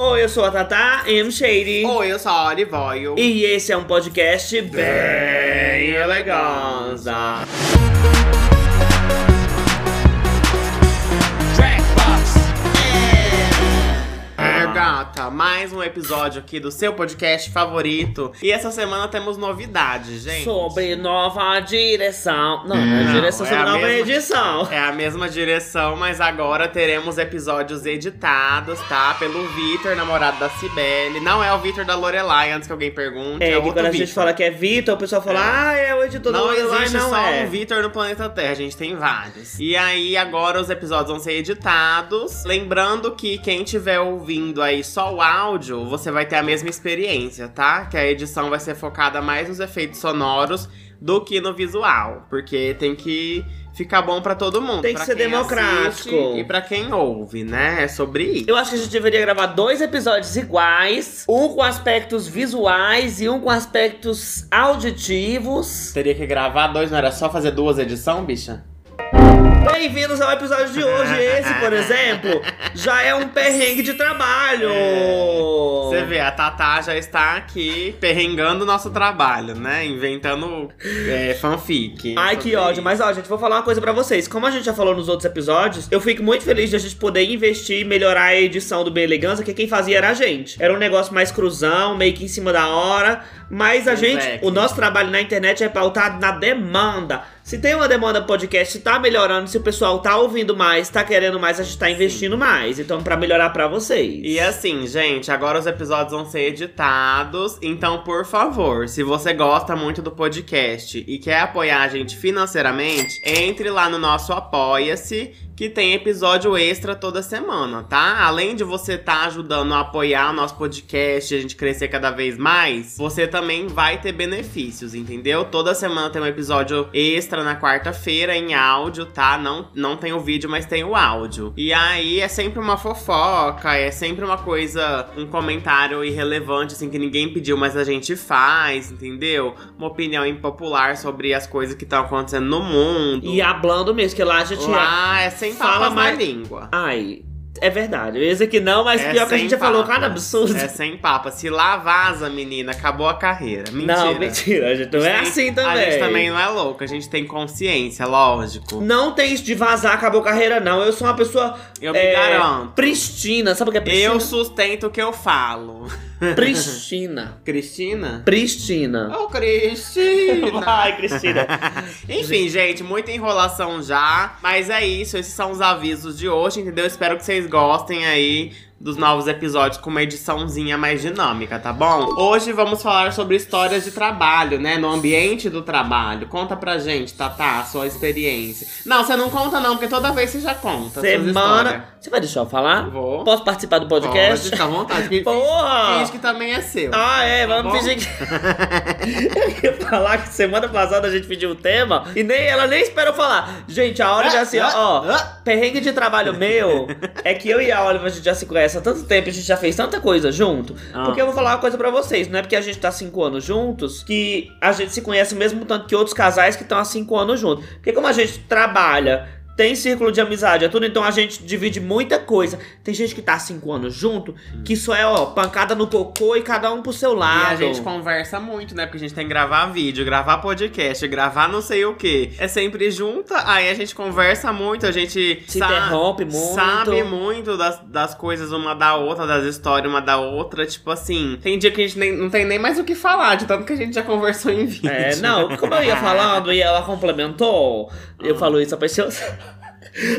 Oi, eu sou a Tata M. Shady. Oi, eu sou a Olivoio. E esse é um podcast bem eleganza. Gata, mais um episódio aqui do seu podcast favorito. E essa semana temos novidades, gente. Sobre nova direção. Não, não é Não, direção é sobre a nova mesma- edição. É a mesma direção, mas agora teremos episódios editados, tá? Pelo Vitor, namorado da Cibele. Não é o Vitor da Lorelai, antes que alguém pergunte. É, É, que outro quando a gente Vitor. fala que é Vitor, o pessoal fala, É. ah, é o editor do Não Lorelai, existe não só é. um Vitor no planeta Terra, a gente tem vários. E aí, agora os episódios vão ser editados. Lembrando que quem estiver ouvindo aí só o áudio, você vai ter a mesma experiência, tá? Que a edição vai ser focada mais nos efeitos sonoros do que no visual. Porque tem que ficar bom pra todo mundo. Tem que ser democrático. E pra quem ouve, né? É sobre isso. Eu acho que a gente deveria gravar dois episódios iguais, um com aspectos visuais e um com aspectos auditivos. Teria que gravar dois, não era só fazer duas edições, bicha? Bem-vindos ao episódio de hoje. Esse, por exemplo, já é um perrengue de trabalho. Você vê, a Tatá já está aqui perrengando o nosso trabalho, né? Inventando é, fanfic. Ai, que ódio. Mas, ó, gente, vou falar uma coisa pra vocês. Como a gente já falou nos outros episódios, eu fico muito feliz de a gente poder investir e melhorar a edição do Bem Elegância, que quem fazia era a gente. Era um negócio mais cruzão, meio que em cima da hora. Mas a gente, é, o nosso trabalho na internet é pautado na demanda. Se tem uma demanda podcast, tá melhorando, se o pessoal tá ouvindo mais, tá querendo mais, a gente tá investindo mais. Então, pra melhorar pra vocês. E assim, gente, agora os episódios vão ser editados. Então, por favor, se você gosta muito do podcast e quer apoiar a gente financeiramente, entre lá no nosso Apoia-se, que tem episódio extra toda semana, tá? Além de você estar ajudando a apoiar o nosso podcast a gente crescer cada vez mais, você também vai ter benefícios, entendeu? Toda semana tem um episódio extra na quarta-feira em áudio, tá? Não, não tem o vídeo, mas tem o áudio. E aí é sempre uma fofoca, é sempre uma coisa, um comentário irrelevante, assim, que ninguém pediu, mas a gente faz, entendeu? Uma opinião impopular sobre as coisas que estão acontecendo no mundo. E hablando mesmo, que lá a gente. Lá é sem Fala mais- na língua. Ai, é verdade. Dizer que não, mas É pior que a gente já falou cada absurdo. É sem papa. Se lá vaza, menina, acabou a carreira. Mentira. Não, mentira, a gente não é A gente assim tem- também. A gente também não é louco, a gente tem consciência, lógico. Não tem isso de vazar, acabou a carreira, não. Eu sou uma pessoa Eu me é, garanto. pristina. Sabe o que é pristina? Eu sustento o que eu falo. Pristina. Cristina? Pristina. Ô, Cristina! Ai, Cristina. Enfim, gente, muita enrolação já. Mas é isso, esses são os avisos de hoje, entendeu? Espero que vocês gostem aí dos novos episódios com uma ediçãozinha mais dinâmica, tá bom? Hoje vamos falar sobre histórias de trabalho, né? No ambiente do trabalho. Conta pra gente, Tatá, a sua experiência. Não, você não conta não, porque toda vez você já conta. Semana. Você vai deixar eu falar? Vou. Posso participar do podcast? Pode, fica à vontade. Porra! finge que também é seu. Ah, é, Tá vamos bom? fingir que. eu ia falar que semana passada a gente pediu um tema e nem ela nem esperou falar. Gente, a Oliver assim, ó, ó, Ah, perrengue de trabalho meu é que eu e a Oliver a gente já se conhece há tanto tempo, a gente já fez tanta coisa junto. Ah. Porque eu vou falar uma coisa pra vocês, não é porque a gente tá cinco anos juntos que a gente se conhece mesmo tanto que outros casais que estão há cinco anos juntos. Porque como a gente trabalha. Tem círculo de amizade, é tudo, então a gente divide muita coisa. Tem gente que tá há cinco anos junto, que isso é, ó, pancada no cocô e cada um pro seu E lado. a gente conversa muito, né? Porque a gente tem que gravar vídeo, gravar podcast, gravar não sei o que. É sempre junta, aí a gente conversa muito, a gente Se interrompe muito. sabe muito das, das coisas uma da outra, das histórias uma da outra. Tipo assim, tem dia que a gente nem, não tem nem mais o que falar, de tanto que a gente já conversou em vídeo. É, não, como eu ia falando e ela complementou, eu Ah. falo isso a pessoa.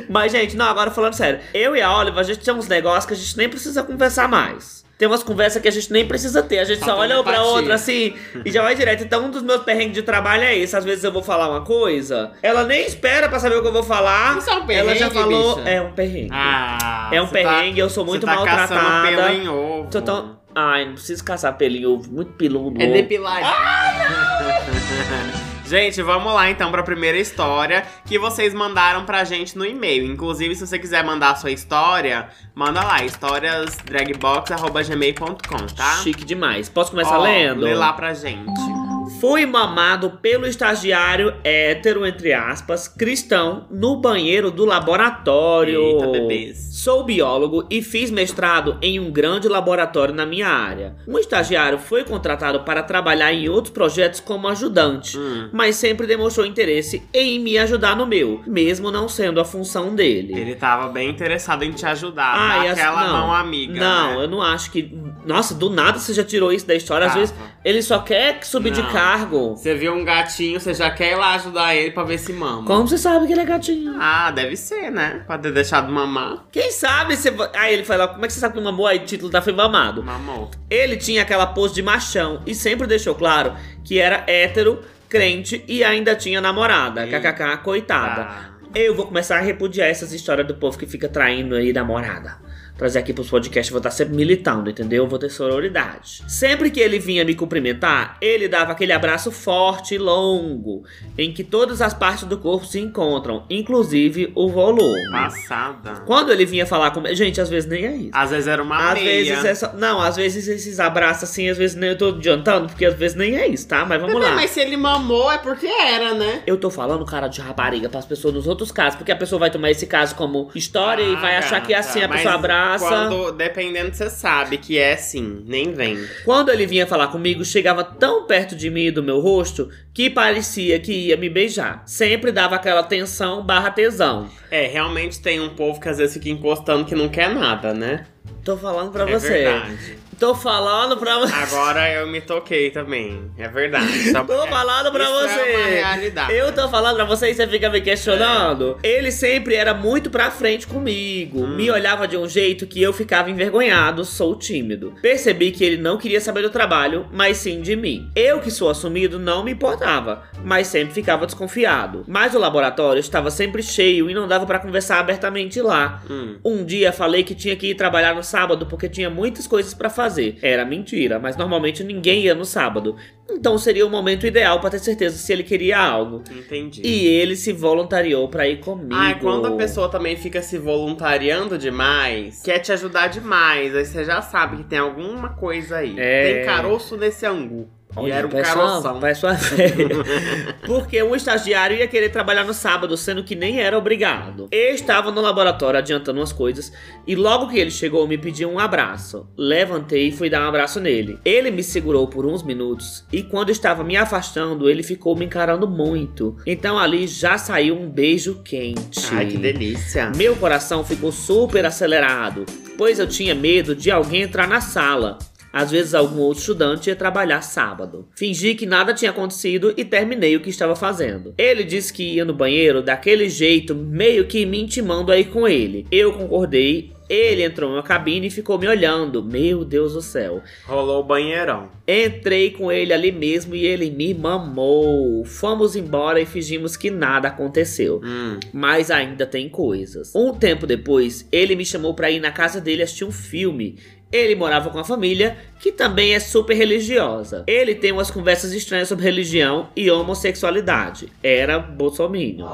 Mas, gente, não, agora falando sério. Eu e a Oliver, a gente tem uns negócios que a gente nem precisa conversar mais. Tem umas conversas que a gente nem precisa ter. A gente só Falta olha um pra outra assim e já vai direto. Então, um dos meus perrengues de trabalho é esse. Às vezes eu vou falar uma coisa, ela nem espera pra saber o que eu vou falar. Isso é um ela já perrengue, falou. bicha? É um perrengue. Ah, é um tá- perrengue, eu sou muito tá maltratada. pelo em ovo. Tô tão- Ai, não preciso caçar pelinho, ovo, muito peludo. É depilar. Gente, vamos lá então pra primeira história que vocês mandaram pra gente no e-mail. Inclusive, se você quiser mandar a sua história, manda lá, historiasdragbox.gmail.com, tá? Chique demais. Posso começar Ó, lendo? Lê lá pra gente. Fui mamado pelo estagiário hétero, entre aspas, cristão, no banheiro do laboratório. Eita, bebês. Sou biólogo e fiz mestrado em um grande laboratório na minha área. Um estagiário foi contratado para trabalhar em outros projetos como ajudante, Hum. mas sempre demonstrou interesse em me ajudar no meu, mesmo não sendo a função dele. Ele tava bem interessado em te ajudar. Ah, as- aquela não. mão amiga. Não, né? eu não acho que. Nossa, do nada você já tirou isso da história. Às Tava. vezes ele só quer subir de Não. Você viu um gatinho, você já quer ir lá ajudar ele pra ver se mama. Como você sabe que ele é gatinho? Ah, deve ser, né? Pra ter deixado mamar. Quem sabe você. Aí ele fala: Como é que você sabe que mamou? Aí o título da foi mamado. Mamou. Ele tinha aquela pose de machão e sempre deixou claro que era hétero, crente e ainda tinha namorada. Ih. KKK, coitada. Ah. Eu vou começar a repudiar essas histórias do povo que fica traindo aí namorada. Trazer aqui pros podcasts, vou estar sempre militando, entendeu? Vou ter sororidade. Sempre que ele vinha me cumprimentar, ele dava aquele abraço forte e longo, em que todas as partes do corpo se encontram, inclusive o volume. Passada. Quando ele vinha falar comigo. Gente, às vezes nem é isso. Às vezes era uma Às meia. vezes é só. Não, às vezes esses abraços assim, às vezes nem eu tô adiantando, porque às vezes nem é isso, tá? Mas vamos Bebê, lá. Mas se ele mamou é porque era, né? Eu tô falando, cara, de rapariga pras pessoas nos outros casos, porque a pessoa vai tomar esse caso como história e Ah, vai achar que é assim, a gata, pessoa mas abraça. Quando, dependendo, você sabe que é sim, nem vem. Quando ele vinha falar comigo, chegava tão perto de mim e do meu rosto que parecia que ia me beijar. Sempre dava aquela tensão barra tesão. É, realmente tem um povo que às vezes fica encostando que não quer nada, né? Tô falando pra é você. verdade. Tô falando pra você. Agora eu me toquei também. É verdade. Só- Tô falando pra Isso você. É uma realidade. Eu tô falando pra você e você fica me questionando. Ele sempre era muito pra frente comigo. Hum. Me olhava de um jeito que eu ficava envergonhado, sou tímido. Percebi que ele não queria saber do trabalho, mas sim de mim. Eu que sou assumido não me importava, mas sempre ficava desconfiado. Mas o laboratório estava sempre cheio e não dava pra conversar abertamente lá. Hum. Um dia falei que tinha que ir trabalhar no sábado porque tinha muitas coisas pra fazer. Era mentira, mas normalmente ninguém ia no sábado. Então seria o momento ideal pra ter certeza se ele queria algo. Entendi. E ele se voluntariou pra ir comigo. Ai, quando a pessoa também fica se voluntariando demais, quer te ajudar demais, aí você já sabe que tem alguma coisa aí. É. Tem caroço nesse angu. E Olha, era um vai caroção. vai sua fé. Porque um estagiário ia querer trabalhar no sábado, sendo que nem era obrigado. Eu estava no laboratório adiantando umas coisas e logo que ele chegou me pediu um abraço. Levantei e fui dar um abraço nele. Ele me segurou por uns minutos e quando estava me afastando, ele ficou me encarando muito. Então ali já saiu um beijo quente. Ai, que delícia. Meu coração ficou super acelerado, pois eu tinha medo de alguém entrar na sala. Às vezes algum outro estudante ia trabalhar sábado. Fingi que nada tinha acontecido e terminei o que estava fazendo. Ele disse que ia no banheiro daquele jeito, meio que me intimando a ir com ele. Eu concordei. Ele entrou na cabine e ficou me olhando. Meu Deus do céu. Rolou o banheirão. Entrei com ele ali mesmo e ele me mamou. Fomos embora e fingimos que nada aconteceu. Hum. Mas ainda tem coisas. Um tempo depois, ele me chamou pra ir na casa dele assistir um filme. Ele morava com a família, que também é super religiosa. Ele tem umas conversas estranhas sobre religião e homossexualidade. Era bolsominion.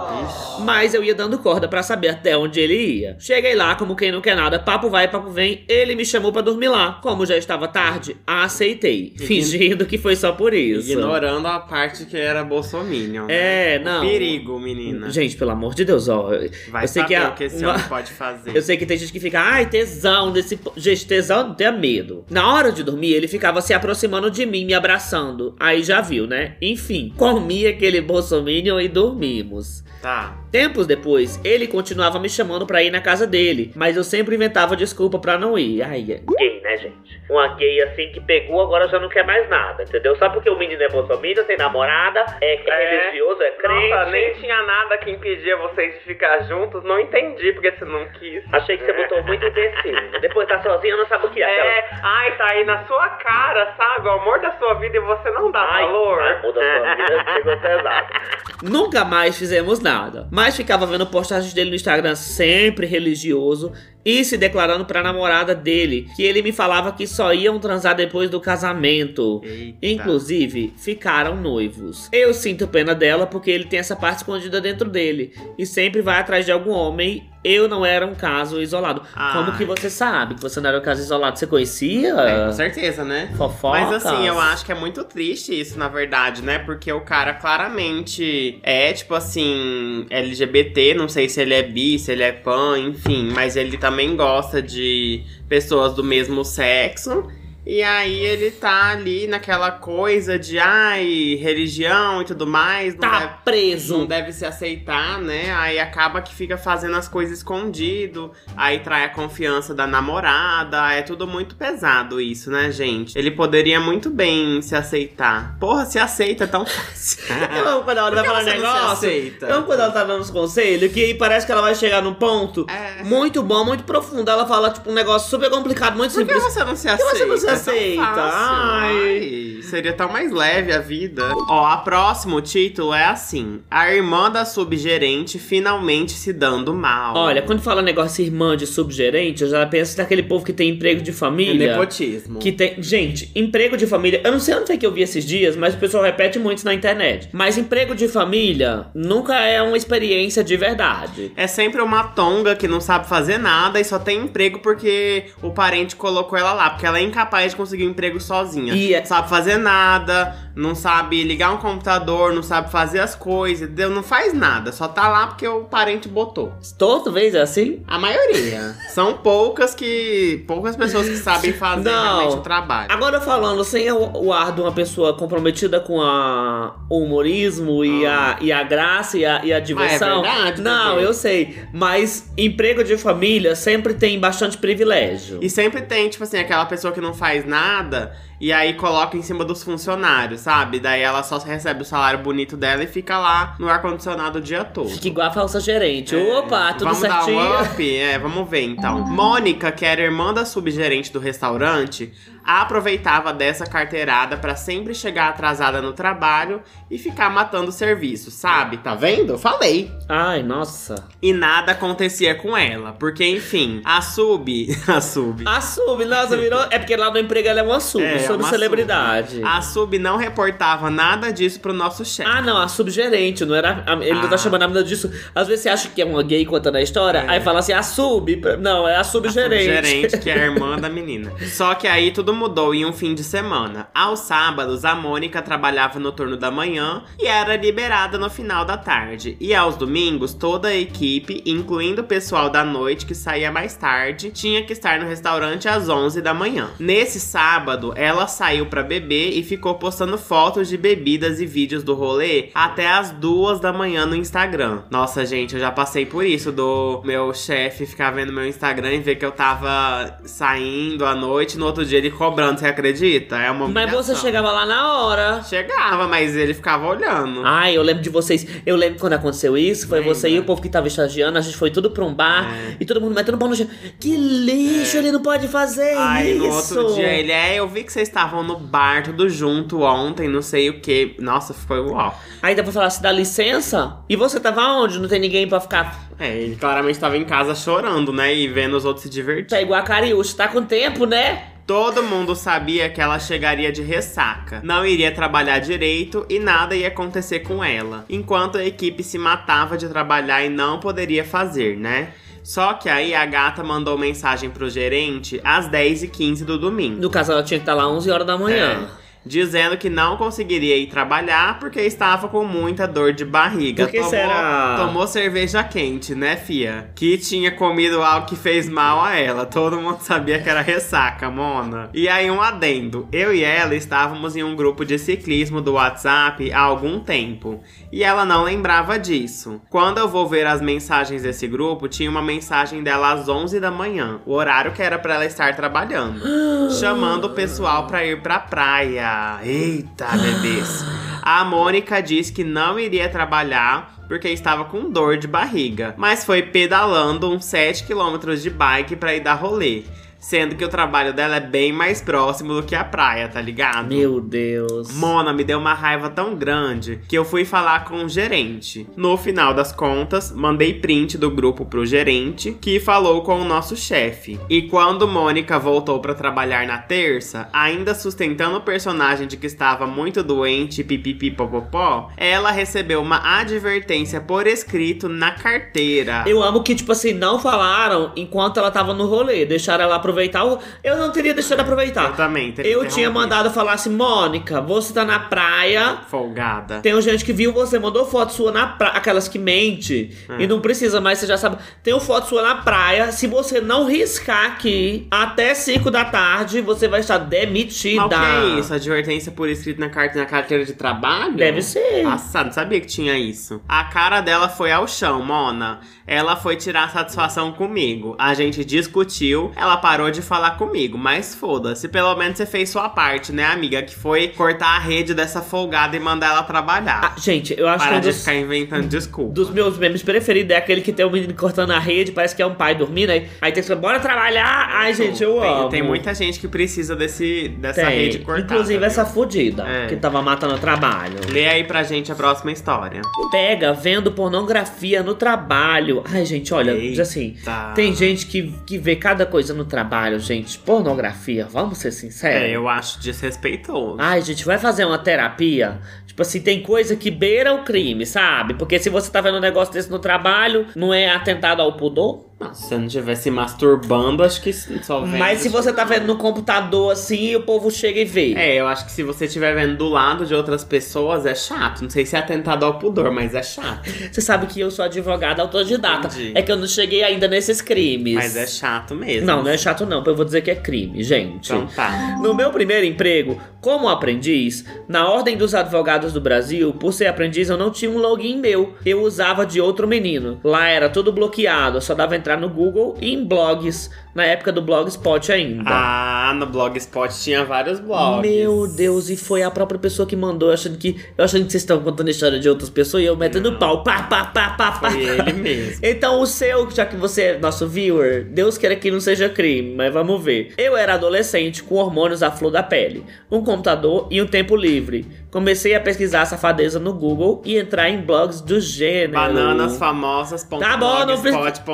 Mas eu ia dando corda pra saber até onde ele ia. Cheguei lá, como quem não quer nada, papo vai, papo vem. Ele me chamou pra dormir lá. Como já estava tarde, aceitei, fingindo que foi só por isso. Ignorando a parte que era bolsominion. É, né? não. Perigo, menina. Gente, pelo amor de Deus, ó. Vai eu sei saber que a- o que esse uma- homem pode fazer. Eu sei que tem gente que fica, ai, tesão desse. po-". Gente, tesão não tenha medo. Na hora de dormir, ele ficava se aproximando de mim, me abraçando. Aí já viu, né? Enfim, comi aquele bolsominion e dormimos. Tá. Tempos depois, ele continuava me chamando pra ir na casa dele, mas eu sempre inventava desculpa pra não ir. Ai, é gay, né, gente? Uma gay assim que pegou, agora já não quer mais nada, entendeu? Só porque o menino é bolsominion, tem namorada, é, É. religioso, é crente. Nossa, nem tinha nada que impedia vocês de ficar juntos. Não entendi porque você não quis. Achei que você botou muito imbecil. Depois tá sozinha, não sabe o que é. aquela- É, ai, tá aí na sua cara, sabe? O amor da sua vida e você não dá Ai, valor. ai, muda a sua vida, chegou pesado. Nunca mais fizemos nada. Mas ficava vendo postagens dele no Instagram, sempre religioso. E se declarando pra namorada dele, que ele me falava que só iam transar depois do casamento. Eita. Inclusive, ficaram noivos. Eu sinto pena dela porque ele tem essa parte escondida dentro dele e sempre vai atrás de algum homem. Eu não era um caso isolado. Como que você sabe que você não era um caso isolado? Você conhecia? É, com certeza, né? Fofocas? Mas assim, eu acho que é muito triste isso, na verdade, né? Porque o cara claramente é, tipo assim, LGBT, não sei se ele é bi, se ele é pan, enfim, mas ele também gosta de pessoas do mesmo sexo. E aí ele tá ali naquela coisa de ai, religião e tudo mais. Não deve- Tá preso. não deve se aceitar, né? Aí acaba que fica fazendo as coisas escondido, aí trai a confiança da namorada, é tudo muito pesado isso, né, gente? Ele poderia muito bem se aceitar. Porra, se aceita é tão fácil. Eu amo quando ela Por não se negócio. aceita? Eu amo quando ela tá dando os conselhos, que parece que ela vai chegar num ponto É. muito bom, muito profundo. Ela fala, tipo, um negócio super complicado, muito Por que simples. você não se que aceita? você não se tão aceita? Ai. Seria tão mais leve a vida. Ó, a próximo título é assim: A irmã da subgerente finalmente se dando mal. Olha, quando fala negócio irmã de subgerente, eu já penso naquele povo que tem emprego de é família. nepotismo. Que tem. Gente, emprego de família. Eu não sei onde é que eu vi esses dias, mas o pessoal repete muito na internet. Mas emprego de família nunca é uma experiência de verdade. É sempre uma tonga que não sabe fazer nada e só tem emprego porque o parente colocou ela lá. Porque ela é incapaz de conseguir um emprego sozinha. E é- Não sabe fazer nada, não sabe ligar um computador, não sabe fazer as coisas, entendeu? Não faz nada, só tá lá porque o parente botou. Toda vez é assim? A maioria. São poucas que. poucas pessoas que sabem fazer Não. realmente o trabalho. Agora falando sem o, ar de uma pessoa comprometida com a, o humorismo e, a, e a graça e a, e a diversão. Ah. verdade, Não, bebê. eu sei. Mas emprego de família sempre tem bastante privilégio. E sempre tem, tipo assim, aquela pessoa que não faz nada e aí coloca em cima dos funcionários, sabe? Daí ela só recebe o salário bonito dela e fica lá no ar-condicionado o dia todo. Fica igual a falsa gerente. Opa, tudo É, vamos certinho. dar um up? É, vamos ver então. Mônica, que era irmã da subgerente do restaurante, aproveitava dessa carteirada pra sempre chegar atrasada no trabalho e ficar matando o serviço, sabe? Tá vendo? Falei. Ai, nossa. E nada acontecia com ela, porque enfim, a sub, a sub, A sub, nossa, virou. É porque lá no emprego ela é uma sub, É, sobre uma celebridade. a sub não reportava nada disso pro nosso chefe. Ah, não, a subgerente, não era. a- Ele não Ah. tá chamando nada disso. Às vezes você acha que é uma gay contando a história, É. aí fala assim, a sub. Não, é a subgerente. Gerente, que é a irmã da menina. Só que aí tudo mudou em um fim de semana. Aos sábados, a Mônica trabalhava no turno da manhã e era liberada no final da tarde. E aos domingos, toda a equipe, incluindo o pessoal da noite que saía mais tarde, tinha que estar no restaurante às 11 da manhã. Nesse sábado, ela saiu pra beber e ficou postando fotos de bebidas e vídeos do rolê até às duas da manhã no Instagram. Nossa, gente, eu já passei por isso do meu chefe ficar vendo meu Instagram e ver que eu tava saindo à noite, no outro dia ele cobrando, você acredita? É uma Mas você chegava lá na hora. Chegava, mas ele ficava olhando. Ai, eu lembro de vocês. Eu lembro quando aconteceu isso. Foi você e o povo que tava estagiando. A gente foi tudo pra um bar É. e todo mundo metendo pau no chão. Que lixo, ele não pode fazer Aí isso. no outro dia ele é, eu vi que vocês estavam no bar tudo junto ontem, não sei o que. Nossa, foi uau. Aí dá pra falar, se dá licença? E você tava onde? Não tem ninguém pra ficar. É, ele claramente tava em casa chorando, né? E vendo os outros se divertir. Tá igual a Cariúcha, tá com tempo, né? Todo mundo sabia que ela chegaria de ressaca, não iria trabalhar direito e nada ia acontecer com ela, enquanto a equipe se matava de trabalhar e não poderia fazer, né? Só que aí a gata mandou mensagem pro gerente às 10h15 do domingo. No caso, ela tinha que estar lá 11 horas da manhã. É, dizendo que não conseguiria ir trabalhar porque estava com muita dor de barriga. Por que tomou, será? Tomou cerveja quente, né, fia? Que tinha comido algo que fez mal a ela. Todo mundo sabia que era ressaca, Mona. E aí, um adendo. Eu e ela estávamos em um grupo de ciclismo do WhatsApp há algum tempo. E ela não lembrava disso. Quando eu vou ver as mensagens desse grupo, tinha uma mensagem dela às 11 da manhã. O horário que era pra ela estar trabalhando. chamando o pessoal pra ir pra praia. Eita, bebês. A Mônica disse que não iria trabalhar porque estava com dor de barriga, mas foi pedalando uns 7 km de bike pra ir dar rolê. Sendo que o trabalho dela é bem mais próximo do que a praia, tá ligado? Meu Deus. Mona, me deu uma raiva tão grande que eu fui falar com o gerente. No final das contas, mandei print do grupo pro gerente, que falou com o nosso chefe. E quando Mônica voltou para trabalhar na terça, ainda sustentando o personagem de que estava muito doente, pipipipopopó, ela recebeu uma advertência por escrito na carteira. Eu amo que, tipo assim, não falaram enquanto ela tava no rolê. Deixaram ela aproveitar o. Eu não teria deixado aproveitar. Eu também, Eu tinha mandado falar assim, Mônica, você tá na praia. Folgada. Tem gente que viu você, mandou foto sua na praia, aquelas que mente É. e não precisa mais, você já sabe. Tem foto sua na praia. Se você não riscar aqui até 5 da tarde, você vai estar demitida. Mas o que é isso? Advertência por escrito na, carta, na carteira de trabalho? Deve ser. Nossa, não sabia que tinha isso. A cara dela foi ao chão, Mona. Ela foi tirar satisfação comigo. A gente discutiu, ela parou de falar comigo. Mas foda-se, pelo menos você fez sua parte, né, amiga? Que foi cortar a rede dessa folgada e mandar ela trabalhar. Ah, gente, eu acho que Para de dos, ficar inventando desculpa. dos meus memes preferidos é aquele que tem um menino cortando a rede, parece que é um pai dormindo, aí, aí tem que falar, bora trabalhar! Ai, gente, eu tem, amo. tem muita gente que precisa desse, dessa Tem. rede cortada. Inclusive viu? essa fudida, É. que tava matando o trabalho. Lê aí pra gente a próxima história. Pega vendo pornografia no trabalho. Ai, gente, olha, Eita. assim, tem gente que, que vê cada coisa no trabalho, gente. Pornografia, vamos ser sinceros. É, eu acho desrespeitoso. Ai, gente, vai fazer uma terapia? Tipo assim, tem coisa que beira o crime, sabe? Porque se você tá vendo um negócio desse no trabalho, não é atentado ao pudor? Não, se você não estiver se masturbando, acho que só vendo. Mas se você tá vendo no computador assim, o povo chega e vê. É, eu acho que se você estiver vendo do lado de outras pessoas, é chato. Não sei se é atentado ao pudor, mas é chato. Você sabe que eu sou advogada autodidata. Entendi. É que eu não cheguei ainda nesses crimes. Mas é chato mesmo. Não, não é chato não, eu vou dizer que é crime, gente. Então tá. No meu primeiro emprego, como aprendiz, na Ordem dos Advogados do Brasil, por ser aprendiz, eu não tinha um login meu. Eu usava de outro menino. Lá era tudo bloqueado, só dava entrar no Google em blogs, na época do Blogspot ainda. Ah, no Blogspot tinha vários blogs. Meu Deus, e foi a própria pessoa que mandou, achando que. Eu achando que vocês estão contando a história de outras pessoas e eu metendo Não. pau. Pá, pá, pá, pá, pá. Foi ele mesmo. Então o seu, já que você é nosso viewer, Deus queira que não seja crime, mas vamos ver. Eu era adolescente com hormônios à flor da pele, um computador e um tempo livre. Comecei a pesquisar a safadeza no Google e entrar em blogs do gênero. Bananas famosas. Tá bom, não, pre-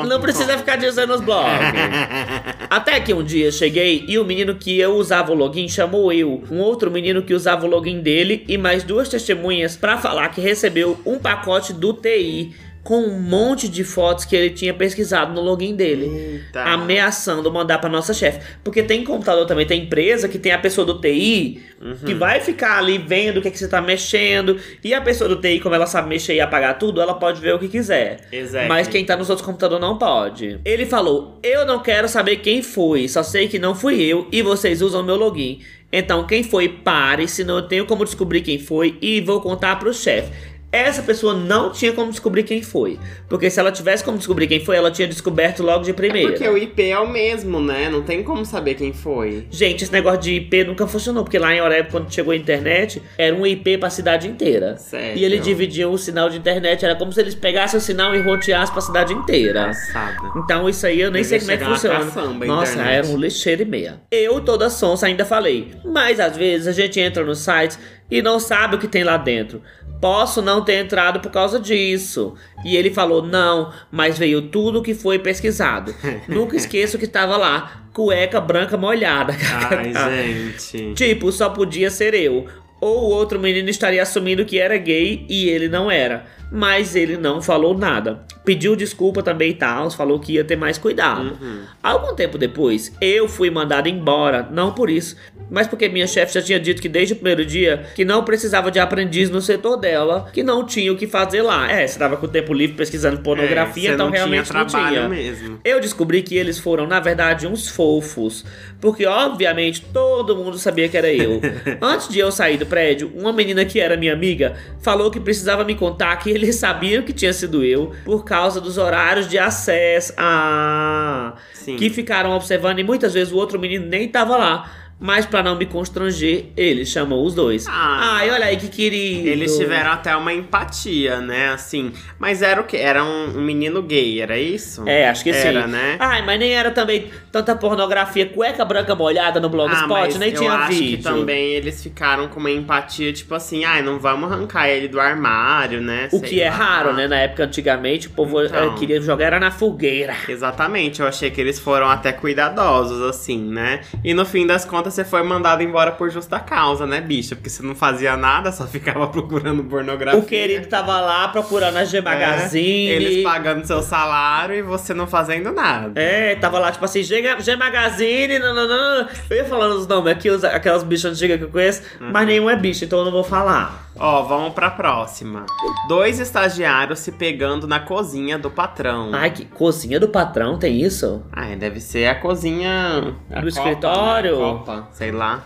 não precisa ficar dizendo os blogs. Até que um dia cheguei e o menino que eu usava o login chamou eu, um outro menino que usava o login dele e mais duas testemunhas pra falar que recebeu um pacote do TI com um monte de fotos que ele tinha pesquisado no login dele. Eita. Ameaçando mandar pra nossa chefe. Porque tem computador também, tem empresa que tem a pessoa do TI Uhum. que vai ficar ali vendo o que, que você tá mexendo. E a pessoa do TI, como ela sabe mexer e apagar tudo, ela pode ver o que quiser. Exato. Mas quem tá nos outros computadores não pode. Ele falou: Eu não quero saber quem foi, só sei que não fui eu e vocês usam meu login. Então, quem foi, pare, senão eu tenho como descobrir quem foi e vou contar pro chefe. Essa pessoa não tinha como descobrir quem foi. Porque se ela tivesse como descobrir quem foi, ela tinha descoberto logo de primeira. Porque o IP é o mesmo, né? Não tem como saber quem foi. Gente, esse negócio de IP nunca funcionou, porque lá em Oreb, quando chegou a internet, era um IP pra cidade inteira. Sério. E eles dividiam o sinal de internet, era como se eles pegassem o sinal e roteassem pra cidade inteira. Engraçado. Então isso aí eu nem Devia sei como é que funciona. caçamba a Nossa, internet. era um lixeiro e meia. Eu, toda sonsa, ainda falei. Mas às vezes a gente entra no site e não sabe o que tem lá dentro. Posso não ter entrado por causa disso. E ele falou: não, mas veio tudo o que foi pesquisado. Nunca esqueço que estava lá. Cueca branca molhada. Ai, gente. Tipo, só podia ser eu. Ou o outro menino estaria assumindo que era gay e ele não era. Mas ele não falou nada. Pediu desculpa também e tal, falou que ia ter mais cuidado. Uhum. Algum tempo depois, eu fui mandado embora, não por isso, mas porque minha chefe já tinha dito que desde o primeiro dia que não precisava de aprendiz no setor dela, que não tinha o que fazer lá. É, você tava com o tempo livre pesquisando pornografia, É, então realmente tinha não tinha. mesmo. Eu descobri que eles foram, na verdade, uns fofos. Porque, obviamente, todo mundo sabia que era eu. Antes de eu sair do prédio, uma menina que era minha amiga falou que precisava me contar que eles sabiam que tinha sido eu por causa dos horários de acesso. Ah! Sim. Que ficaram observando e muitas vezes o outro menino nem tava lá. Mas pra não me constranger, ele chamou os dois. Ah. Ai, olha aí que querido. Eles tiveram até uma empatia, né? Assim. Mas era o quê? Era um um menino gay, era isso? É, acho que era, sim. né? Ai, mas nem era também tanta pornografia, cueca branca molhada no Ah, Blogspot, mas nem eu tinha acho vídeo. que também eles ficaram com uma empatia, tipo assim, ai, não vamos arrancar ele do armário, né? O Sei que é lá. raro, né? Na época, antigamente, o povo Então. eh, queria jogar era na fogueira. Exatamente, eu achei que eles foram até cuidadosos, assim, né? E no fim das contas, você foi mandado embora por justa causa, né, bicha? Porque você não fazia nada, só ficava procurando pornografia. O querido tava lá procurando a G É, Magazine. Eles pagando seu salário e você não fazendo nada. É, tava lá, tipo assim, G, G Magazine, nananã. Eu ia falando os nomes aqui, os- aquelas bichas antigas que eu conheço, Uhum. mas nenhum é bicho, então eu não vou falar. Ó, vamos pra próxima. Dois estagiários se pegando na cozinha do patrão. Ai, que cozinha do patrão tem isso? Ai, deve ser a cozinha. a Do Copa, escritório? né? Copa, sei lá.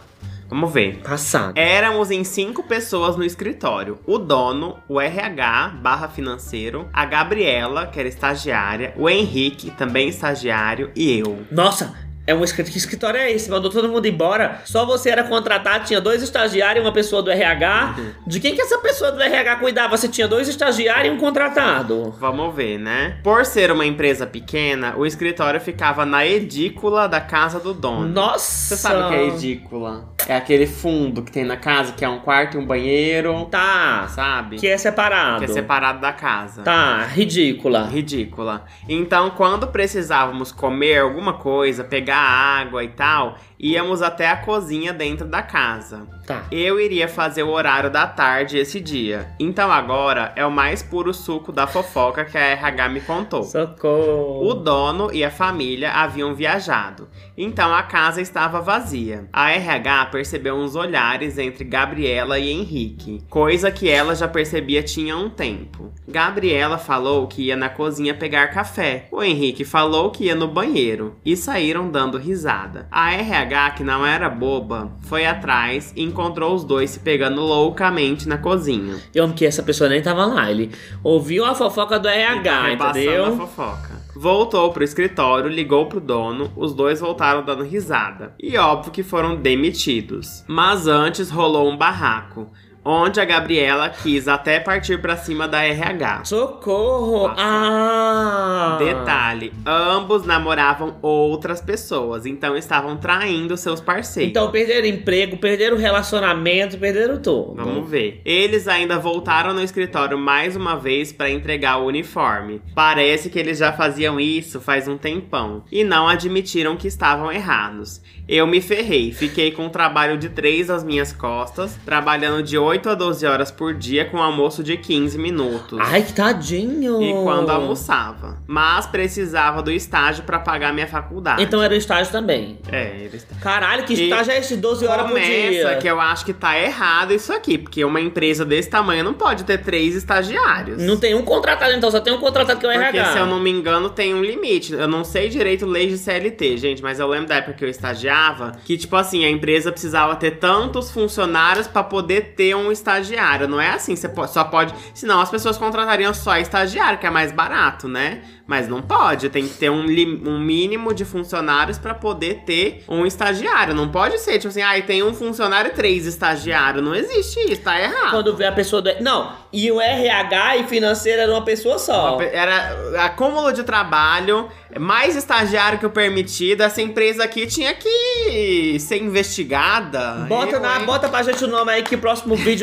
Vamos ver. Passado. Éramos em cinco pessoas no escritório. O dono, o RH barra financeiro, a Gabriela, que era estagiária, o Henrique, também estagiário, e eu. Nossa, é um escritório. Que escritório é esse? Mandou todo mundo embora. Só você era contratado, tinha dois estagiários e uma pessoa do RH. Uhum. De quem que essa pessoa do RH cuidava? Você tinha dois estagiários e um contratado. Vamos ver, né? Por ser uma empresa pequena, o escritório ficava na edícula da casa do dono. Nossa! Você sabe o que é edícula? É aquele fundo que tem na casa, que é um quarto e um banheiro, Tá. sabe? Que é separado. Que é separado da casa. Tá, ridícula. Ridícula. Então, quando precisávamos comer alguma coisa, pegar água e tal, íamos até a cozinha dentro da casa. Tá. Eu iria fazer o horário da tarde esse dia. Então agora é o mais puro suco da fofoca que a RH me contou. Socorro. O dono e a família haviam viajado, então a casa estava vazia. A RH percebeu uns olhares entre Gabriela e Henrique, coisa que ela já percebia tinha um tempo. Gabriela falou que ia na cozinha pegar café. O Henrique falou que ia no banheiro e saíram dando risada. A RH, que não era boba, foi atrás e encontrou os dois se pegando loucamente na cozinha. Eu amo que essa pessoa nem tava lá. Ele ouviu a fofoca do RH, a entendeu? fofoca. Voltou pro escritório, ligou pro dono, os dois voltaram dando risada. E óbvio que foram demitidos. Mas antes rolou um barraco, onde a Gabriela quis até partir pra cima da RH. Socorro! Passa. Ah! Detalhe, ambos namoravam outras pessoas, então estavam traindo seus parceiros. Então perderam emprego, perderam relacionamento, perderam tudo. Vamos ver. Eles ainda voltaram no escritório mais uma vez para entregar o uniforme. Parece que eles já faziam isso faz um tempão e não admitiram que estavam errados. Eu me ferrei, fiquei com um trabalho de 3 às minhas costas, trabalhando de 8 a 12 horas por dia com um almoço de 15 minutos. Ai, que tadinho! E quando almoçava. Mas precisava do estágio para pagar minha faculdade. Então era o estágio também. É, eles Caralho, que E estágio é esse? 12 horas por dia. Começa que eu acho que tá errado isso aqui, porque uma empresa desse tamanho não pode ter três estagiários. Não tem um contratado, então só tem um contratado que é o Porque RH. se eu não me engano tem um limite. Eu não sei direito leis de CLT, gente, mas eu lembro da época que eu estagiava que tipo assim, a empresa precisava ter tantos funcionários pra poder ter um estagiário. Não é assim, você só pode, senão as pessoas contratariam só estagiário, que é mais barato, né? Mas não pode, tem que ter um, um mínimo de funcionários pra poder ter um estagiário. Não pode ser, tipo assim, ai, tem um funcionário e três estagiários. Não existe isso, tá errado. Quando vê a pessoa do... Não, e o RH e financeiro era uma pessoa só. Uma Era acúmulo de trabalho, mais estagiário que o permitido. Essa empresa aqui tinha que ser investigada. Bota, Eu, na, hein? bota pra gente o nome aí que o próximo vídeo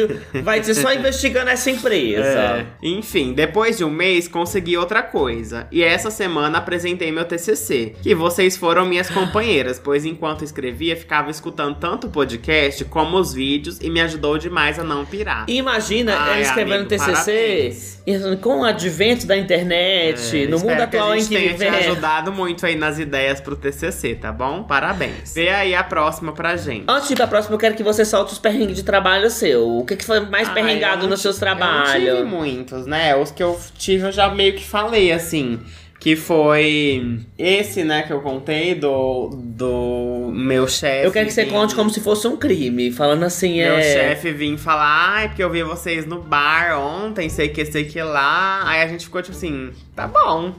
vai ser só investigando essa empresa. É. Enfim, depois de um mês consegui outra coisa. E essa semana apresentei meu TCC, que vocês foram minhas companheiras, pois enquanto escrevia ficava escutando tanto o podcast como os vídeos e me ajudou demais a não pirar. Imagina Ai, ela escrevendo amigo, TCC parabéns. com o advento da internet, É, no mundo espero que atual a em gente que tenha te vivemos. ajudado muito aí nas ideias pro TCC, tá bom? Parabéns. Vê aí a próxima pra gente. Antes de ir pra próxima, eu quero que você solte os perrengues de trabalho seu. O que, que foi mais Ah, perrengado nos seus ti- Eu tive trabalhos? muitos, né? Os que eu tive eu já meio que falei, assim. Que foi esse, né, que eu contei do, do meu chefe. Eu quero que você vir- conte como se fosse um crime, falando assim, Meu é. chefe vir falar, ai, porque eu vi vocês no bar ontem, sei que, sei que lá. Aí a gente ficou tipo assim, tá bom.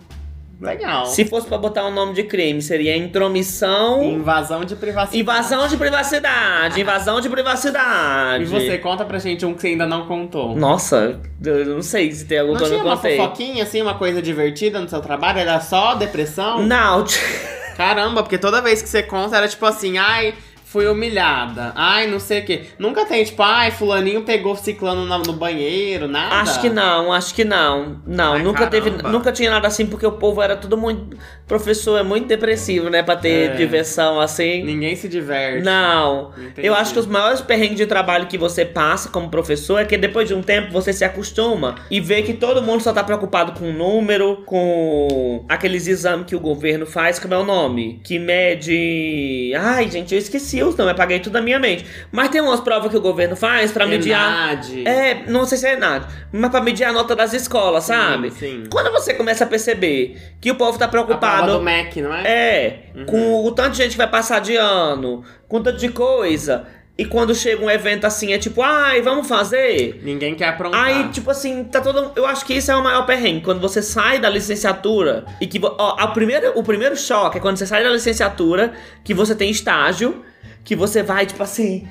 Legal. Se fosse pra botar um nome de crime, seria intromissão. Invasão de privacidade. Invasão de privacidade, invasão de privacidade. E você, conta pra gente um que você ainda não contou. Nossa, eu não sei se tem algum Não que eu não uma contei. fofoquinha, assim, uma coisa divertida no seu trabalho? Era só depressão? Não, Caramba, porque toda vez que você conta era tipo assim, ai, fui humilhada. Ai, não sei o quê. Nunca tem, tipo, ai, fulaninho pegou ciclano na- no banheiro, nada. acho que não, acho que não. Não, Ai, nunca teve, caramba. nunca tinha nada assim porque o povo era tudo muito professor é muito depressivo, né, Pra ter É. diversão assim. Ninguém se diverte. Não. Entendi. Eu acho que os maiores perrengues de trabalho que você passa como professor é que depois de um tempo você se acostuma e vê que todo mundo só tá preocupado com o número, com aqueles exames que o governo faz, como é o nome? Que mede. Ai, gente, eu esqueci os nomes, apaguei tudo da minha mente. Mas tem umas provas que o governo faz pra mediar. Enade. É, não sei se é nada, mas pra medir a nota das escolas, sabe? Sim. Quando você começa a perceber que o povo tá A prova preocupado. do MEC, não é? É, Uhum. com o tanto de gente que vai passar de ano, com tanto de coisa. E quando chega um evento assim, é tipo, ai, vamos fazer? Ninguém quer aprontar. Aí, tipo assim, tá todo. Eu acho que isso é o maior perrengue. Quando você sai da licenciatura e que. Ó, a primeira, o primeiro choque é quando você sai da licenciatura, que você tem estágio, que você vai, tipo assim.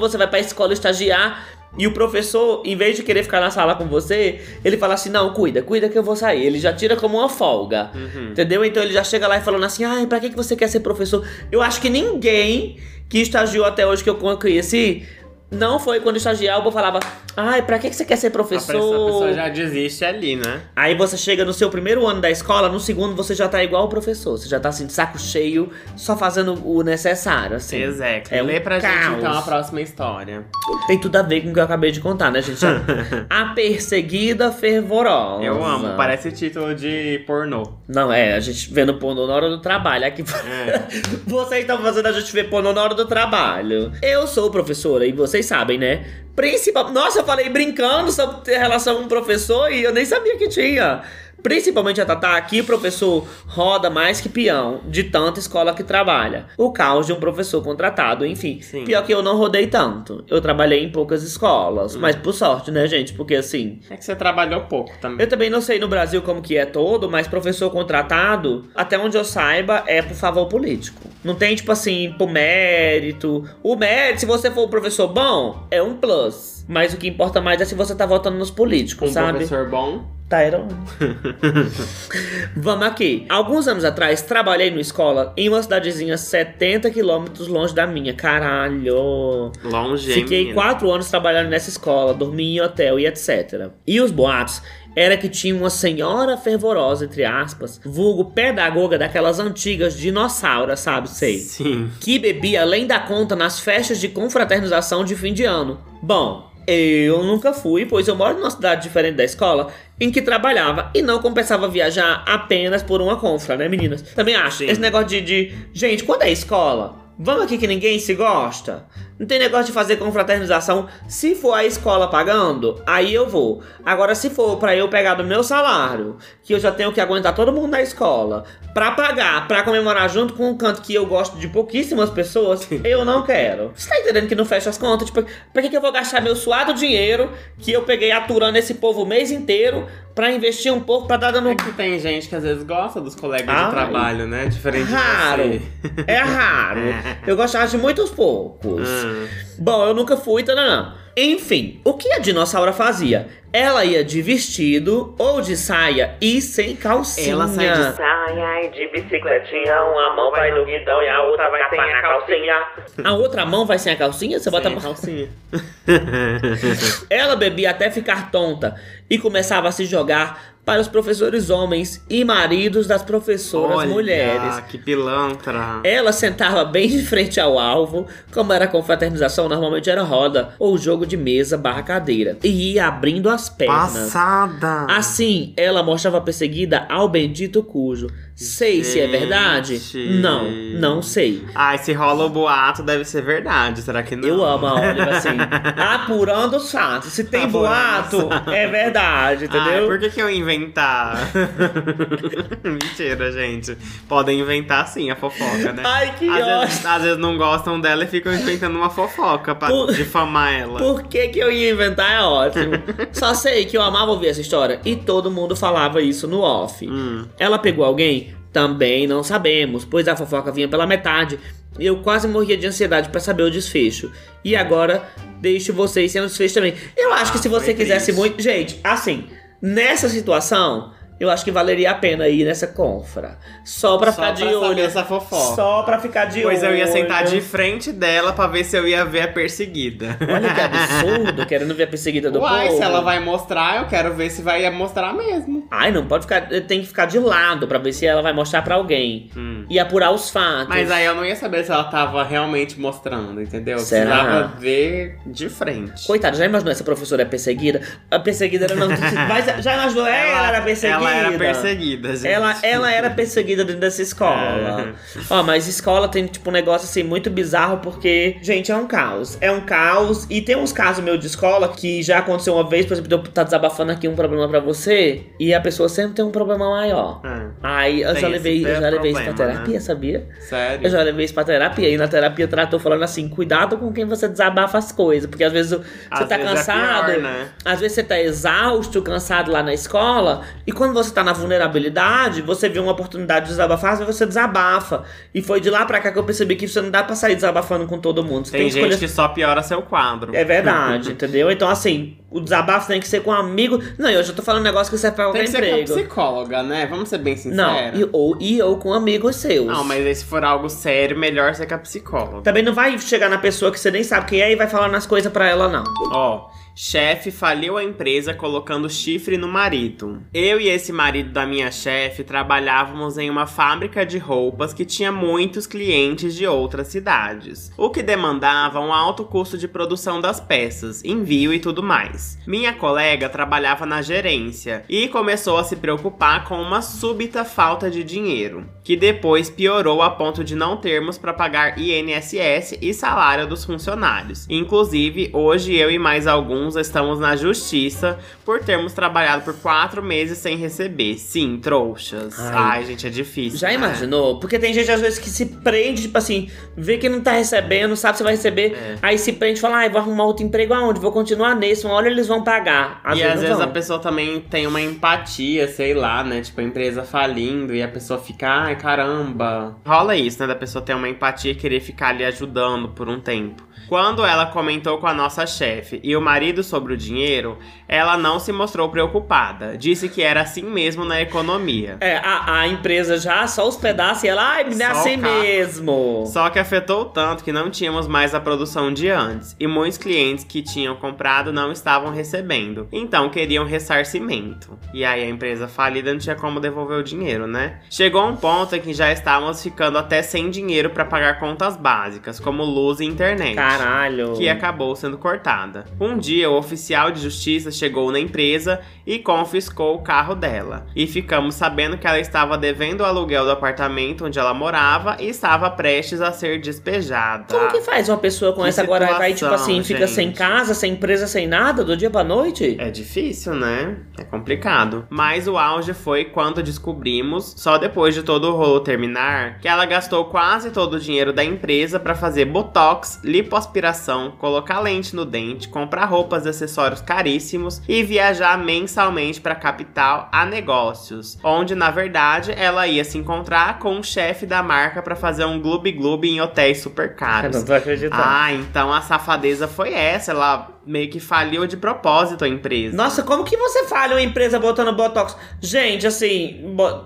Você vai pra escola estagiar. E o professor, em vez de querer ficar na sala com você, ele fala assim: não, cuida, cuida que eu vou sair. Ele já tira como uma folga. Uhum. Entendeu? Então ele já chega lá e falando assim: ai, pra que que você quer ser professor? Eu acho que ninguém que estagiou até hoje que eu conheci não foi quando estagiar, o povo falava: ai, pra que você quer ser pessoa, a professor? pessoa já desiste ali, né? Aí você chega no seu primeiro ano da escola, no segundo você já tá igual o professor. Você já tá assim, de saco cheio, só fazendo o necessário, assim. Exato. É um Lê pra gente caos. então a próxima história. Tem tudo a ver com o que eu acabei de contar, né, gente? a perseguida fervorosa. Eu amo, parece título de pornô. Não, é, a gente vendo pornô na hora do trabalho. Aqui. É. Vocês estão fazendo a gente ver pornô na hora do trabalho. Eu sou professora e vocês sabem, né? Principal... Nossa, eu falei brincando sobre ter relação com o professor e eu nem sabia que tinha. Principalmente a Tatá, aqui o professor roda mais que peão, de tanta escola que trabalha. O caos de um professor contratado, enfim. Sim. Pior que eu não rodei tanto. Eu trabalhei em poucas escolas. Mas por sorte, né, gente? Porque assim, É que você trabalhou pouco também. eu também não sei no Brasil como que é todo, mas professor contratado, até onde eu saiba, é por favor político. Não tem, tipo assim, por mérito. O mérito, se você for um professor bom, é um plus. Mas o que importa mais é se você tá votando nos políticos, Um sabe? professor bom. Tá, era um. Vamos aqui. Alguns anos atrás, trabalhei numa escola em uma cidadezinha 70 quilômetros longe da minha. Caralho. Longe, hein, Fiquei menina? quatro anos trabalhando nessa escola, dormi em hotel e etc. E os boatos era que tinha uma senhora fervorosa, entre aspas, vulgo pedagoga daquelas antigas dinossauras, sabe? Sei. Sim. Que bebia além da conta nas festas de confraternização de fim de ano. Bom, eu nunca fui, pois eu moro numa cidade diferente da escola em que trabalhava e não compensava viajar apenas por uma confra, né, meninas? Também acho. Sim. Esse negócio de, de. Gente, quando é escola, vamos aqui que ninguém se gosta. Não tem negócio de fazer confraternização. Se for a escola pagando, aí eu vou. Agora, se for pra eu pegar do meu salário, que eu já tenho que aguentar todo mundo na escola, pra pagar, pra comemorar junto com um canto que eu gosto de pouquíssimas pessoas, eu não quero. Você tá entendendo que não fecha as contas? Tipo, pra que, que eu vou gastar meu suado dinheiro que eu peguei aturando esse povo o mês inteiro pra investir um pouco pra dar dando É que tem gente que às vezes gosta dos colegas Ai. de trabalho, né? Diferente raro. É raro. Eu gostava de muitos poucos. Hum. Bom, eu nunca fui, tá, não, não. Enfim, o que a dinossauro fazia? Ela ia de vestido ou de saia e sem calcinha. Ela sai de saia e de bicicletinha, uma mão vai no guidão e a outra vai sem a calcinha. A outra mão vai sem a calcinha? Você bota a Sem calcinha. Ela bebia até ficar tonta e começava a se jogar para os professores homens e maridos das professoras Olha, mulheres. que pilantra. Ela sentava bem de frente ao alvo, como era confraternização, normalmente era roda ou jogo de mesa barra cadeira, e ia abrindo as pernas. Passada. Assim, ela mostrava perseguida ao bendito cujo. Sei se é verdade? Gente. Não, não sei. Ai, se rola o boato, deve ser verdade. Será que não? Eu amo a Oliver, assim, apurando os fatos. Se tem Apurando boato, os fatos. é verdade, Ai, entendeu? por que, que eu invento inventar. Mentira, gente. Podem inventar sim a fofoca, né? Ai, que às vezes, às vezes não gostam dela e ficam inventando uma fofoca pra Por- difamar ela. Por que, que eu ia inventar é ótimo. Só sei que eu amava ouvir essa história e todo mundo falava isso no off. Hum. Ela pegou alguém? Também não sabemos, pois a fofoca vinha pela metade. E eu quase morria de ansiedade pra saber o desfecho. E agora deixo vocês sendo desfecho também. Eu acho que se você foi quisesse triste. muito. Gente, assim, nessa situação, eu acho que valeria a pena ir nessa confra. Só pra Só ficar pra de saber olho. essa fofoca. Só pra ficar de Pois olho. eu ia sentar de frente dela pra ver se eu ia ver a perseguida. Olha que absurdo, querendo ver a perseguida do Uai, povo. se ela vai mostrar, eu quero ver se vai mostrar mesmo. Ai, não pode ficar. Tem que ficar de lado pra ver se ela vai mostrar pra alguém. Hum. E apurar os fatos. Mas aí eu não ia saber se ela tava realmente mostrando, entendeu? Eu Será? Precisava ver de frente. Coitada, já imaginou essa professora é perseguida? A perseguida era não. Mas já imaginou? Ela, era perseguida. Ela era perseguida, gente. Ela, ela era perseguida dentro dessa escola. Ó, mas escola tem, tipo, um negócio assim muito bizarro porque, gente, é um caos. É um caos. E tem uns casos meu de escola que já aconteceu uma vez, por exemplo, eu tá desabafando aqui um problema pra você e a pessoa sempre tem um problema maior. Ah, Aí eu Tem já levei, eu já levei isso pra problema, né? terapia, sabia? sério? Eu já levei isso pra terapia e na terapia tratou falando assim: cuidado com quem você desabafa as coisas, porque às vezes você Às tá vezes é cansado, pior, né? às vezes você tá exausto, cansado lá na escola, e quando você tá na vulnerabilidade, você vê uma oportunidade de desabafar, você desabafa. E foi de lá pra cá que eu percebi que você não dá pra sair desabafando com todo mundo. Você Tem tem, que gente escolher. que só piora seu quadro. É verdade, entendeu? Então, assim, o desabafo tem que ser com um amigo. Não, eu já tô falando um negócio que você pra Tem qualquer que ser com a emprego. psicóloga, né? Vamos ser bem sinceros. Não, e, ou, e ou com amigos seus. Não, mas aí se for algo sério, melhor ser com a psicóloga. Também não vai chegar na pessoa que você nem sabe quem é e vai falando as coisas pra ela, não. Ó, chefe faliu a empresa colocando chifre no marido. Eu e esse marido da minha chefe trabalhávamos em uma fábrica de roupas que tinha muitos clientes de outras cidades, o que demandava um alto custo de produção das peças, envio e tudo mais. Minha colega trabalhava na gerência e começou a se preocupar com uma súbita falta de dinheiro, que depois piorou a ponto de não termos para pagar INSS e salário dos funcionários. Inclusive, hoje eu e mais alguns estamos na justiça por termos trabalhado por quatro meses sem receber. Sim, trouxas. Ai. Ai, gente, é difícil. Já né? imaginou? Porque tem gente às vezes que se prende, tipo assim, vê que não tá recebendo, sabe se vai receber, É. aí se prende e fala, ai, vou arrumar outro emprego aonde? Vou continuar nesse, uma hora eles vão pagar. Às e vezes às vezes vão. a pessoa também tem uma empatia, sei lá, né? Tipo, a empresa falindo e a pessoa fica, ai caramba. Rola isso, né? Da pessoa ter uma empatia e querer ficar ali ajudando por um tempo. Quando ela comentou com a nossa chefe e o marido sobre o dinheiro, ela não se mostrou preocupada. Disse que era assim mesmo na economia. É, a, a empresa já só os pedaços e ela, ai, me dá assim mesmo. Só que afetou tanto que não tínhamos mais a produção de antes, e muitos clientes que tinham comprado não estavam recebendo, então queriam ressarcimento. E aí a empresa falida não tinha como devolver o dinheiro, né? Chegou um ponto em que já estávamos ficando até sem dinheiro para pagar contas básicas, como luz e internet. Caralho. Que acabou sendo cortada. Um dia, o oficial de justiça chegou na empresa e confiscou o carro dela. E ficamos sabendo que ela estava devendo o aluguel do apartamento onde ela morava e estava prestes a ser despejada. Como que faz uma pessoa com Que essa agora vai, tipo situação, assim, fica sem gente. casa, sem empresa, sem nada, do dia pra noite? É difícil, né? É complicado. Mas o auge foi quando descobrimos, só depois de todo o rolo terminar, que ela gastou quase todo o dinheiro da empresa para fazer botox, lipoaspiração, colocar lente no dente, comprar roupas e acessórios caríssimos e viajar mensalmente para a capital a negócios, onde na verdade ela ia se encontrar com o chefe da marca para fazer um gloob gloob em hotéis super Eu caros. não tô acreditando. Ah, então a safadeza foi essa. Ela meio que faliu de propósito a empresa. Nossa, como que você falha uma empresa botando Botox? Gente, assim, bo-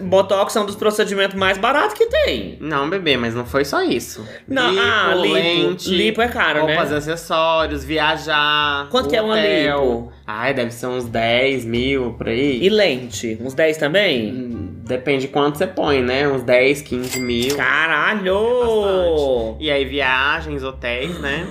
Botox é um dos procedimentos mais baratos que tem. Não, bebê, mas não foi só isso. Não, ah, lipo. lente, Lipo é caro, né? roupas e acessórios, viajar. Quanto que é uma hotel. lipo? Ai, deve ser uns 10 mil por aí. E lente? Uns 10 também? Hum, Depende de quanto você põe, né? Uns 10, 15 mil. Caralho! E aí, viagens, hotéis, né?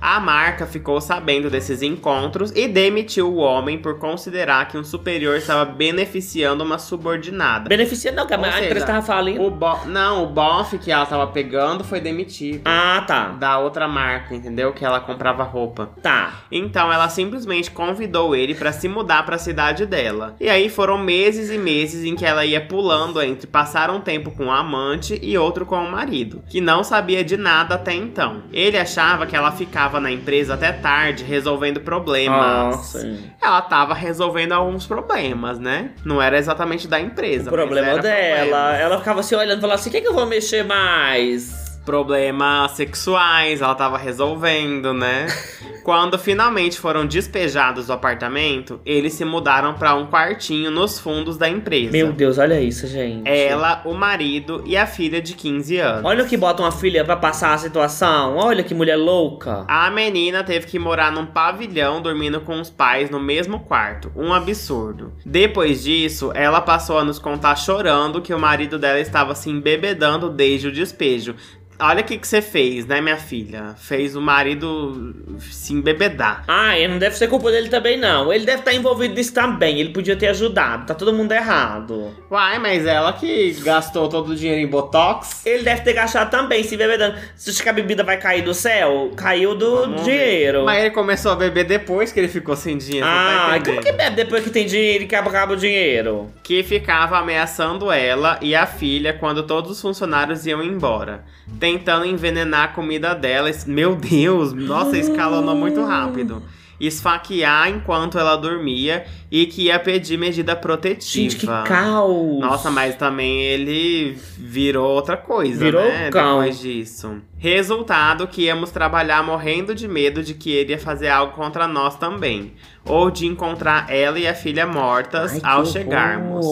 A marca ficou sabendo desses encontros e demitiu o homem por considerar que um superior estava beneficiando uma subordinada. Beneficia não, que a Ou a seja, empresa tava falindo. O bo... Não, o bofe que ela tava pegando foi demitido. Ah, tá. Da outra marca, entendeu? Que ela comprava roupa. Tá. Então ela simplesmente convidou ele pra se mudar pra cidade dela. E aí foram meses e meses em que ela ia pulando entre passar um tempo com o amante e outro com o marido, que não sabia de nada até então. Ele achava que ela ficava na empresa até tarde resolvendo problemas. Nossa. Ela tava resolvendo alguns problemas, né? Não era exatamente da empresa. O problema dela. problemas. Ela ficava assim olhando e falava assim: o que, que eu vou mexer mais? Problemas sexuais, ela tava resolvendo, né? Quando finalmente foram despejados do apartamento, eles se mudaram pra um quartinho nos fundos da empresa. Meu Deus, olha isso, gente. Ela, o marido e a filha de 15 anos. Olha o que bota uma filha pra passar a situação. Olha que mulher louca. A menina teve que morar num pavilhão dormindo com os pais no mesmo quarto. Um absurdo. Depois disso, ela passou a nos contar chorando que o marido dela estava se embebedando desde o despejo. Olha o que que você fez, né, minha filha? Fez o marido se embebedar. Ah, e não deve ser culpa dele também, não. Ele deve estar envolvido nisso também. Ele podia ter ajudado. Tá todo mundo errado. Uai, mas ela que gastou todo o dinheiro em botox. Ele deve ter gastado também, se bebedando. Você acha que a bebida vai cair do céu? Caiu do Vamos ver. dinheiro. Mas ele começou a beber depois que ele ficou sem dinheiro. você Ah, tá como que bebe depois que tem dinheiro e que acaba o dinheiro? que ficava ameaçando ela e a filha quando todos os funcionários iam embora, tentando envenenar a comida dela. Meu Deus, nossa, escalonou muito rápido. Esfaquear enquanto ela dormia e que ia pedir medida protetiva. Gente, que caos. Nossa, mas também ele virou outra coisa, Virou né? cão. Depois disso. Resultado que íamos trabalhar morrendo de medo de que ele ia fazer algo contra nós também. Ou de encontrar ela e a filha mortas Ai, ao horror. chegarmos.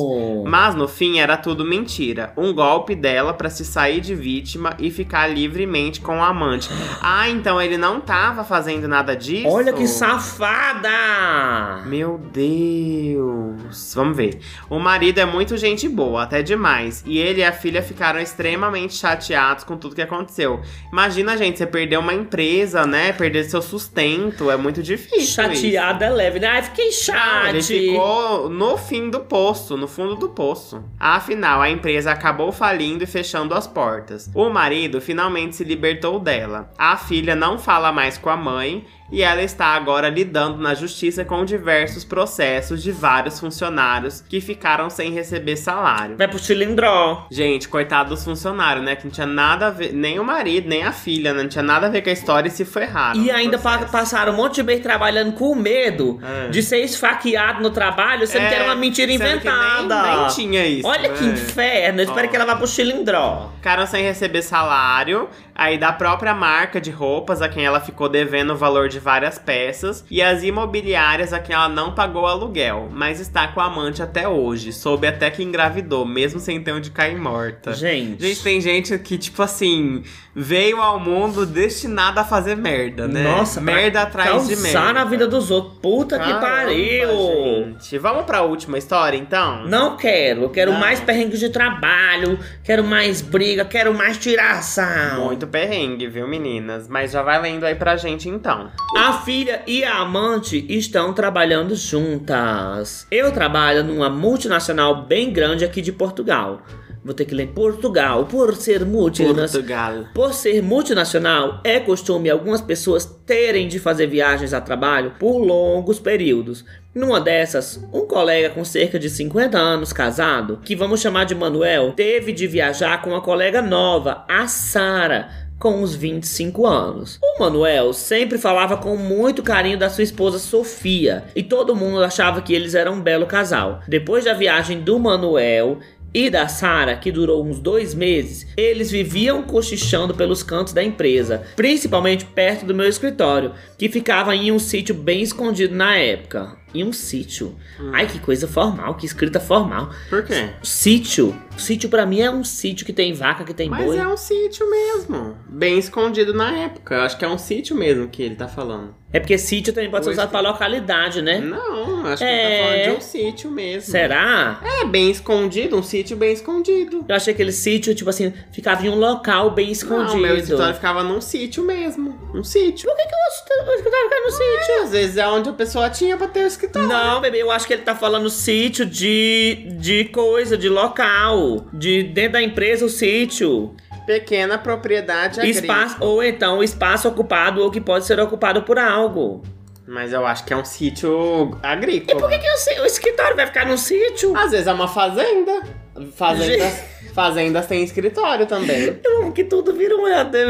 Mas no fim era tudo mentira. Um golpe dela pra se sair de vítima e ficar livremente com o amante. Ah, então ele não tava fazendo nada disso? Olha que safada! Meu Deus. Vamos ver. O marido é muito gente boa, até demais. E ele e a filha ficaram extremamente chateados com tudo que aconteceu. Imagina, gente, você perder uma empresa, né? Perder seu sustento. É muito difícil. isso. Chateada é leve, né? Ai, fiquei Ah, ele chate. ficou no fim do poço, no fundo do poço. Afinal, a empresa acabou falindo e fechando as portas. O marido finalmente se libertou dela. A filha não fala mais com a mãe e ela está agora lidando na justiça com diversos processos de vários funcionários que ficaram sem receber salário. Vai pro cilindró. Gente, coitado dos funcionários, né? Que não tinha nada a ver, nem o marido, nem a filha, né? Não tinha nada a ver com a história e se ferraram. E ainda processo. passaram um monte de mês trabalhando com medo É. de ser esfaqueado no trabalho, sendo que era uma mentira inventada. Nem, nem tinha isso. Olha que né? inferno. Eu espero Ó. que ela vá pro cilindró. Ficaram sem receber salário, aí da própria marca de roupas a quem ela ficou devendo o valor de várias peças, e as imobiliárias a quem ela não pagou aluguel, mas está com a amante até hoje, soube até que engravidou, mesmo sem ter onde cair morta. Gente. Gente, tem gente que, tipo assim, veio ao mundo destinada a fazer merda, né? Nossa, merda atrás de merda. Na vida dos outros. Puta que Caramba, pariu. Gente. Vamos pra última história, então? Não quero. Eu quero Não. mais perrengues de trabalho. Quero mais briga. Quero mais tiração. Muito perrengue, viu, meninas? Mas já vai lendo aí pra gente, então. A filha e a amante estão trabalhando juntas. Eu trabalho numa multinacional bem grande aqui de Portugal. Vou ter que ler Portugal por ser multinacional. Por ser multinacional, é costume algumas pessoas terem de fazer viagens a trabalho por longos períodos. Numa dessas, um colega com cerca de 50 anos, casado, que vamos chamar de Manuel, teve de viajar com uma colega nova, a Sara, com uns 25 anos. O Manuel sempre falava com muito carinho da sua esposa Sofia, e todo mundo achava que eles eram um belo casal. Depois da viagem do Manuel, e da Sara, que durou uns dois meses, eles viviam cochichando pelos cantos da empresa, principalmente perto do meu escritório, que ficava em um sítio bem escondido na época. Em um sítio. Ai, que coisa formal, que escrita formal. Por quê? Sítio. Sítio pra mim é um sítio que tem vaca, que tem Mas boi. é um sítio mesmo. Bem escondido na época. Eu acho que é um sítio mesmo que ele tá falando. É porque sítio também pode ser usado pra localidade, né? Não, acho que É. ele tá falando de um sítio mesmo. Será? É, bem escondido, um sítio bem escondido. Eu achei que aquele sítio, tipo assim, ficava em um local bem escondido. Não, meu escritório ficava num sítio mesmo. Um sítio. Por que, que o escritório fica no sítio? É, às vezes é onde a pessoa tinha pra ter o escritório. Não, bebê, eu acho que ele tá falando sítio de, de coisa, de local. De dentro da empresa, o sítio. Pequena propriedade agrícola. Espaço, ou então espaço ocupado ou que pode ser ocupado por algo. Mas eu acho que é um sítio agrícola. Por que, que o, o escritório vai ficar no sítio? Às vezes é uma fazenda. Fazendas, fazendas têm escritório também. Eu amo que tudo vira um éter.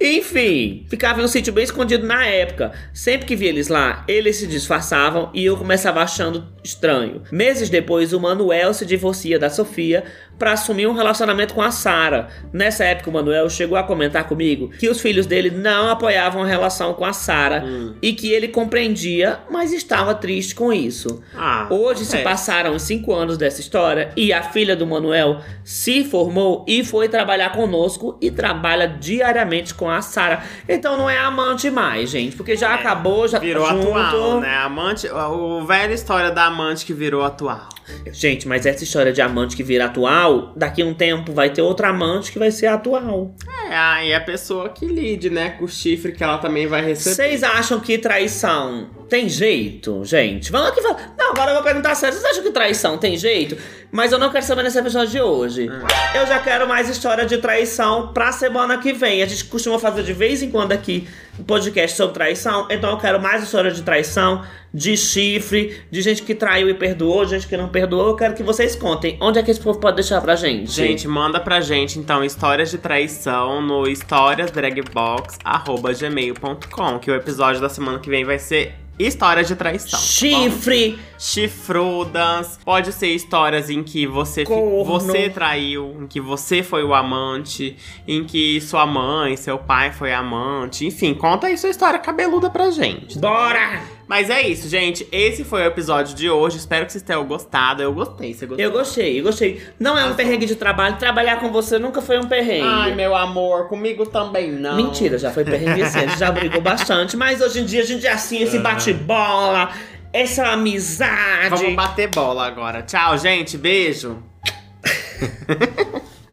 Enfim, ficava em um sítio bem escondido na época. Sempre que via eles lá, eles se disfarçavam e eu começava achando estranho. Meses depois, o Manuel se divorcia da Sofia para assumir um relacionamento com a Sara. Nessa época, o Manuel chegou a comentar comigo que os filhos dele não apoiavam a relação com a Sara Hum. e que ele compreendia, mas estava triste com isso. Ah, Hoje se é. passaram os cinco anos dessa história e a filha do Manuel se formou e foi trabalhar conosco e trabalha diariamente com a Sara. Então não é amante mais, gente, porque já É, acabou, já Virou tá junto. atual, né? Amante, o velha história da amante que virou atual. Gente, mas essa história de amante que vira atual, daqui a um tempo vai ter outra amante que vai ser atual. É, aí a pessoa que lide, né, com o chifre que ela também vai receber. Vocês acham que traição tem jeito, gente? Vamos aqui falar. Não, agora eu vou perguntar sério. Vocês acham que traição tem jeito? Mas eu não quero saber nesse episódio de hoje. Hum. Eu já quero mais história de traição pra semana que vem. A gente costuma fazer de vez em quando aqui um podcast sobre traição. Então eu quero mais história de traição, de chifre, de gente que traiu e perdoou, gente que não perdoou. Eu quero que vocês contem. Onde é que esse povo pode deixar pra gente? Gente, manda pra gente então histórias de traição no historiasdragbox@gmail.com, que o episódio da semana que vem vai ser histórias de traição. tá? Chifre! Chifrudas, pode ser histórias em que você, Corno. você traiu, em que você foi o amante, em que sua mãe, seu pai foi amante, enfim, conta aí sua história cabeluda pra gente. Bora! Mas é isso, gente. Esse foi o episódio de hoje. Espero que vocês tenham gostado. Eu gostei. Você gostou? Eu gostei, eu gostei. Não é um perrengue de trabalho. Trabalhar com você nunca foi um perrengue. Ai, meu amor, comigo também não. Mentira, já foi perrengue sim, a gente já brigou bastante, mas hoje em dia a gente é assim, esse bate-bola, essa amizade. Vamos bater bola agora. Tchau, gente. Beijo.